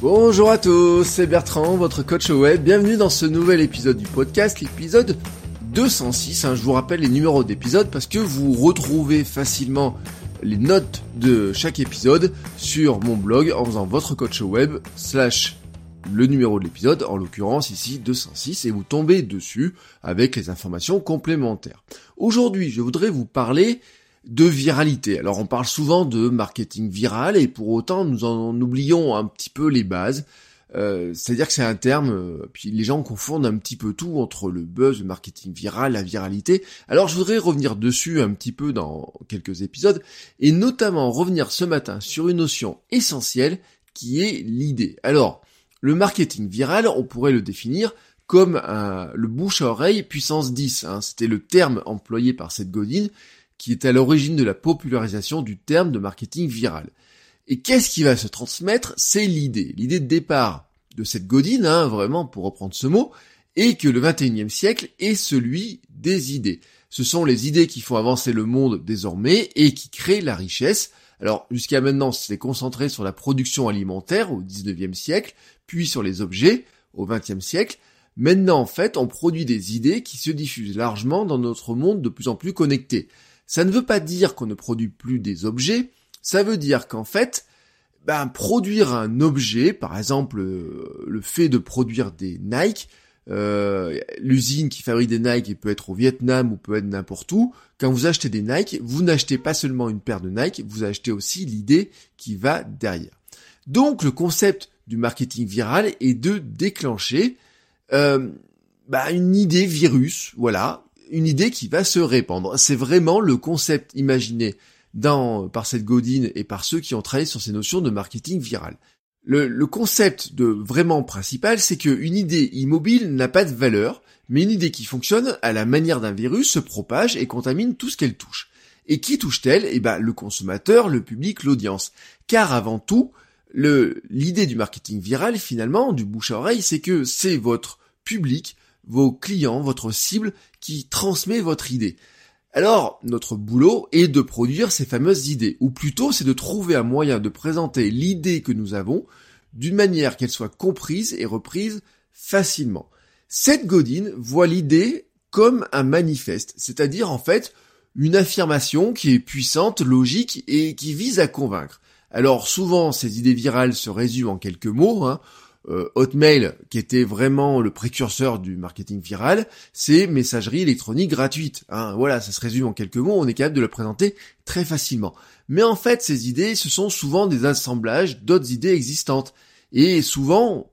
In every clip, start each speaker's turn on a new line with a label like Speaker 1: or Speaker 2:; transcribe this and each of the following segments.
Speaker 1: Bonjour à tous, c'est Bertrand, votre coach web. Bienvenue dans ce nouvel épisode du podcast, l'épisode 206. Hein. je vous rappelle les numéros d'épisode parce que vous retrouvez facilement les notes de chaque épisode sur mon blog en faisant votre coach web slash le numéro de l'épisode, en l'occurrence ici 206, et vous tombez dessus avec les informations complémentaires. Aujourd'hui, je voudrais vous parler de viralité. Alors on parle souvent de marketing viral et pour autant nous en oublions un petit peu les bases. Euh, c'est-à-dire que c'est un terme, euh, puis les gens confondent un petit peu tout entre le buzz, le marketing viral, la viralité. Alors je voudrais revenir dessus un petit peu dans quelques épisodes, et notamment revenir ce matin sur une notion essentielle qui est l'idée. Alors, le marketing viral, on pourrait le définir comme le bouche à oreille puissance 10. Hein. C'était le terme employé par Seth Godin, qui est à l'origine de la popularisation du terme de marketing viral. Et qu'est-ce qui va se transmettre? C'est l'idée. L'idée de départ de cette godine, hein, vraiment pour reprendre ce mot, est que le 21e siècle est celui des idées. Ce sont les idées qui font avancer le monde désormais et qui créent la richesse. Alors jusqu'à maintenant, c'est concentré sur la production alimentaire au 19e siècle, puis sur les objets au 20e siècle. Maintenant, en fait, on produit des idées qui se diffusent largement dans notre monde de plus en plus connecté. Ça ne veut pas dire qu'on ne produit plus des objets, ça veut dire qu'en fait, ben, produire un objet, par exemple euh, le fait de produire des Nike, euh, l'usine qui fabrique des Nike peut être au Vietnam ou peut être n'importe où. Quand vous achetez des Nike, vous n'achetez pas seulement une paire de Nike, vous achetez aussi l'idée qui va derrière. Donc le concept du marketing viral est de déclencher euh, bah, une idée virus, voilà, une idée qui va se répandre. C'est vraiment le concept imaginé par cette Godine et par ceux qui ont travaillé sur ces notions de marketing viral. Le, le concept de vraiment principal, c'est qu'une idée immobile n'a pas de valeur, mais une idée qui fonctionne à la manière d'un virus se propage et contamine tout ce qu'elle touche. Et qui touche-t-elle? Eh ben, le consommateur, le public, l'audience. Car avant tout, l'idée du marketing viral, finalement, du bouche à oreille, c'est que c'est votre public, vos clients, votre cible qui transmet votre idée. Alors, notre boulot est de produire ces fameuses idées, ou plutôt c'est de trouver un moyen de présenter l'idée que nous avons d'une manière qu'elle soit comprise et reprise facilement. Cette Godine voit l'idée comme un manifeste, c'est-à-dire en fait une affirmation qui est puissante, logique et qui vise à convaincre. Alors souvent ces idées virales se résument en quelques mots, hein. Euh, Hotmail, qui était vraiment le précurseur du marketing viral, c'est messagerie électronique gratuite. Hein. Voilà, ça se résume en quelques mots, on est capable de le présenter très facilement. Mais en fait, ces idées, ce sont souvent des assemblages d'autres idées existantes, et souvent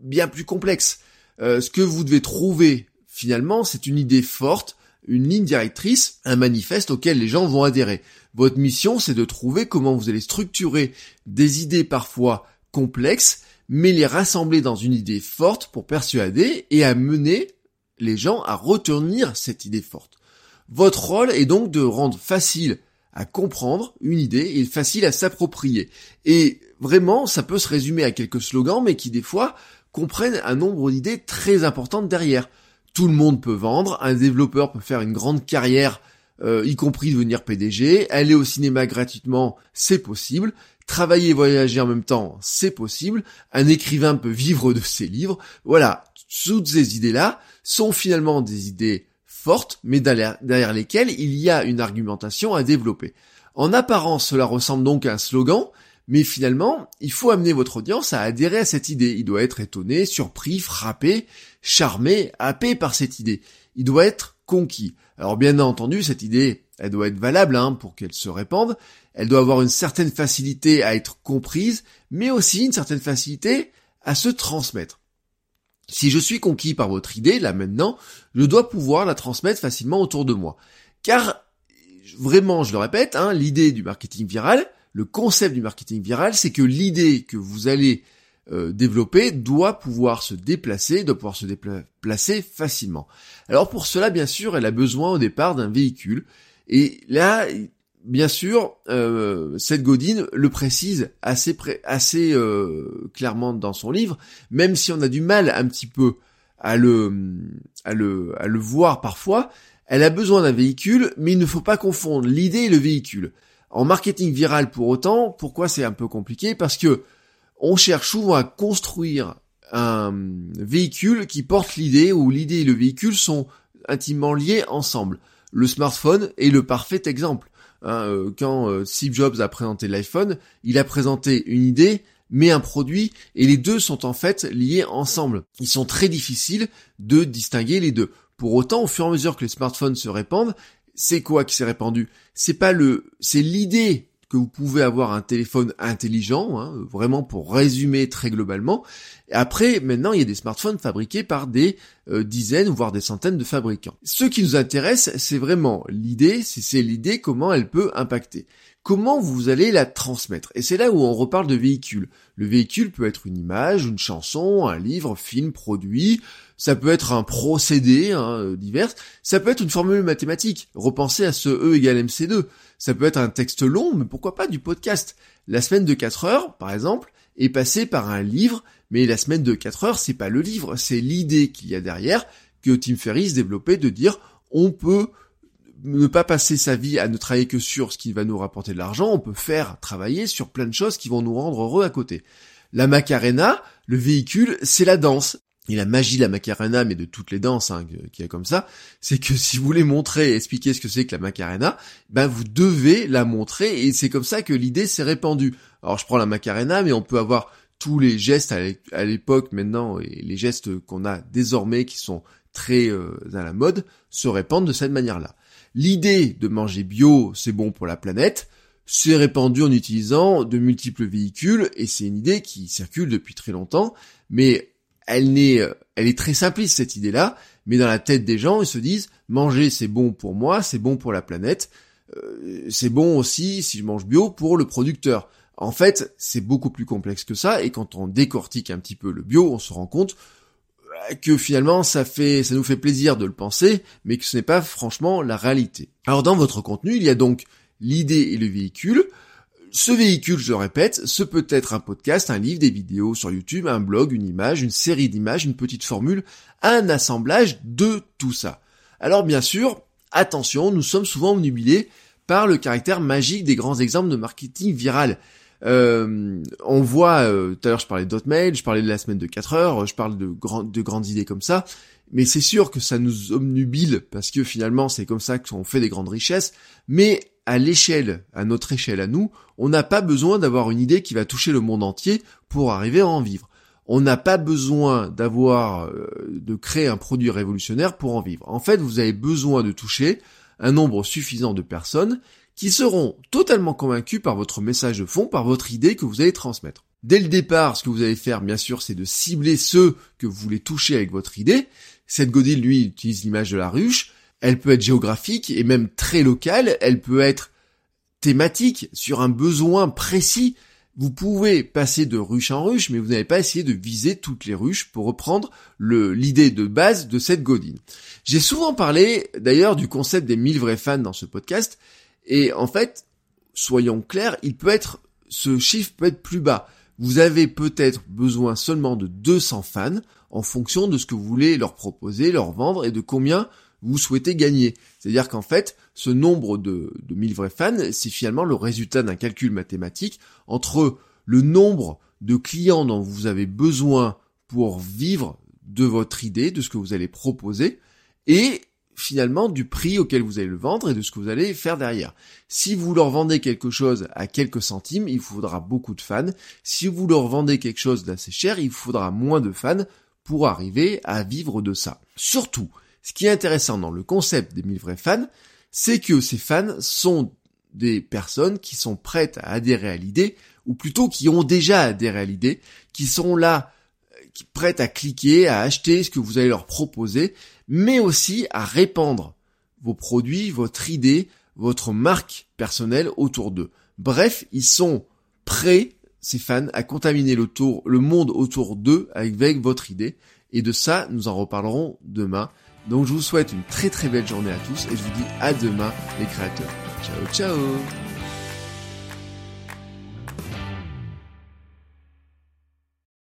Speaker 1: bien plus complexes. Euh, ce que vous devez trouver, finalement, c'est une idée forte, une ligne directrice, un manifeste auquel les gens vont adhérer. Votre mission, c'est de trouver comment vous allez structurer des idées parfois complexes, mais les rassembler dans une idée forte pour persuader et amener les gens à retenir cette idée forte. Votre rôle est donc de rendre facile à comprendre une idée et facile à s'approprier. Et vraiment, ça peut se résumer à quelques slogans, mais qui des fois comprennent un nombre d'idées très importantes derrière. Tout le monde peut vendre, un développeur peut faire une grande carrière, euh, y compris devenir PDG, aller au cinéma gratuitement, c'est possible, travailler et voyager en même temps, c'est possible. Un écrivain peut vivre de ses livres. Voilà, toutes ces idées-là sont finalement des idées fortes, mais derrière lesquelles il y a une argumentation à développer. En apparence, cela ressemble donc à un slogan, mais finalement, il faut amener votre audience à adhérer à cette idée. Il doit être étonné, surpris, frappé, charmé, happé par cette idée. Il doit être conquis. Alors bien entendu, cette idée, elle doit être valable hein, pour qu'elle se répande, elle doit avoir une certaine facilité à être comprise, mais aussi une certaine facilité à se transmettre. Si je suis conquis par votre idée, là maintenant, je dois pouvoir la transmettre facilement autour de moi. Car, vraiment, je le répète, hein, l'idée du marketing viral, Le concept du marketing viral, c'est que l'idée que vous allez euh, doit pouvoir se déplacer, doit pouvoir se déplacer facilement. Alors pour cela, bien sûr, elle a besoin au départ d'un véhicule. Et là, bien sûr, euh, Seth Godin le précise assez, assez euh, clairement dans son livre, même si on a du mal un petit peu à le, à le, à le voir parfois, elle a besoin d'un véhicule, mais il ne faut pas confondre l'idée et le véhicule. En marketing viral pour autant, pourquoi c'est un peu compliqué? Parce que on cherche souvent à construire un véhicule qui porte l'idée, où l'idée et le véhicule sont intimement liés ensemble. Le smartphone est le parfait exemple. Hein, euh, quand euh, Steve Jobs a présenté l'iPhone, il a présenté une idée, mais un produit, et les deux sont en fait liés ensemble. Ils sont très difficiles de distinguer les deux. Pour autant, au fur et à mesure que les smartphones se répandent, c'est quoi qui s'est répandu? C'est pas le, c'est l'idée que vous pouvez avoir un téléphone intelligent, hein, vraiment pour résumer très globalement. Et après, maintenant, il y a des smartphones fabriqués par des euh, dizaines, voire des centaines de fabricants. Ce qui nous intéresse, c'est vraiment l'idée, c'est l'idée comment elle peut impacter. Comment vous allez la transmettre? Et c'est là où on reparle de véhicule. Le véhicule peut être une image, une chanson, un livre, film, produit, ça peut être un procédé hein, divers, ça peut être une formule mathématique, repenser à ce E égale MC2, ça peut être un texte long, mais pourquoi pas du podcast? La semaine de 4 heures, par exemple, est passée par un livre, mais la semaine de 4 heures, c'est pas le livre, c'est l'idée qu'il y a derrière que Tim Ferriss développait de dire on peut ne pas passer sa vie à ne travailler que sur ce qui va nous rapporter de l'argent, on peut faire travailler sur plein de choses qui vont nous rendre heureux à côté. La Macarena, le véhicule, c'est la danse et la magie de la Macarena, mais de toutes les danses hein, qu'il y a comme ça, c'est que si vous voulez montrer expliquer ce que c'est que la Macarena, ben vous devez la montrer, et c'est comme ça que l'idée s'est répandue. Alors je prends la Macarena, mais on peut avoir tous les gestes à l'époque maintenant, et les gestes qu'on a désormais qui sont très euh, à la mode, se répandent de cette manière-là. L'idée de manger bio, c'est bon pour la planète, c'est répandu en utilisant de multiples véhicules, et c'est une idée qui circule depuis très longtemps, mais elle n'est, euh, elle est très simpliste cette idée-là, mais dans la tête des gens, ils se disent manger c'est bon pour moi, c'est bon pour la planète, euh, c'est bon aussi si je mange bio pour le producteur. En fait, c'est beaucoup plus complexe que ça, et quand on décortique un petit peu le bio, on se rend compte euh, que finalement ça fait, ça nous fait plaisir de le penser, mais que ce n'est pas franchement la réalité. Alors dans votre contenu, il y a donc l'idée et le véhicule. Ce véhicule, je répète, ce peut être un podcast, un livre, des vidéos sur YouTube, un blog, une image, une série d'images, une petite formule, un assemblage de tout ça. Alors bien sûr, attention, nous sommes souvent omnubilés par le caractère magique des grands exemples de marketing viral. Euh, on voit, euh, tout à l'heure je parlais d'Hotmail, je parlais de la semaine de 4 heures, je parle de, de grandes idées comme ça, mais c'est sûr que ça nous omnubile parce que finalement c'est comme ça qu'on fait des grandes richesses, mais à l'échelle, à notre échelle à nous, on n'a pas besoin d'avoir une idée qui va toucher le monde entier pour arriver à en vivre. On n'a pas besoin d'avoir, euh, de créer un produit révolutionnaire pour en vivre. En fait, vous avez besoin de toucher un nombre suffisant de personnes qui seront totalement convaincus par votre message de fond, par votre idée que vous allez transmettre. Dès le départ, ce que vous allez faire, bien sûr, c'est de cibler ceux que vous voulez toucher avec votre idée. Cette Godin, lui, utilise l'image de la ruche elle peut être géographique et même très locale, elle peut être thématique sur un besoin précis. Vous pouvez passer de ruche en ruche, mais vous n'avez pas essayé de viser toutes les ruches pour reprendre l'idée de base de cette godine. J'ai souvent parlé d'ailleurs du concept des 1000 vrais fans dans ce podcast, et en fait, soyons clairs, ce chiffre peut être plus bas. Vous avez peut-être besoin seulement de 200 fans en fonction de ce que vous voulez leur proposer, leur vendre et de combien vous souhaitez gagner. C'est-à-dire qu'en fait, ce nombre de, de 1000 vrais fans, c'est finalement le résultat d'un calcul mathématique entre le nombre de clients dont vous avez besoin pour vivre de votre idée, de ce que vous allez proposer, et finalement du prix auquel vous allez le vendre et de ce que vous allez faire derrière. Si vous leur vendez quelque chose à quelques centimes, il faudra beaucoup de fans. Si vous leur vendez quelque chose d'assez cher, il faudra moins de fans pour arriver à vivre de ça. Surtout, ce qui est intéressant dans le concept des 1000 vrais fans, c'est que ces fans sont des personnes qui sont prêtes à adhérer à l'idée, ou plutôt qui ont déjà adhéré à l'idée, qui sont là, qui prêtes à cliquer, à acheter ce que vous allez leur proposer, mais aussi à répandre vos produits, votre idée, votre marque personnelle autour d'eux. Bref, ils sont prêts, ces fans, à contaminer le, tour, le monde autour d'eux avec votre idée. Et de ça, nous en reparlerons demain. Donc je vous souhaite une très très belle journée à tous et je vous dis à demain les créateurs. Ciao ciao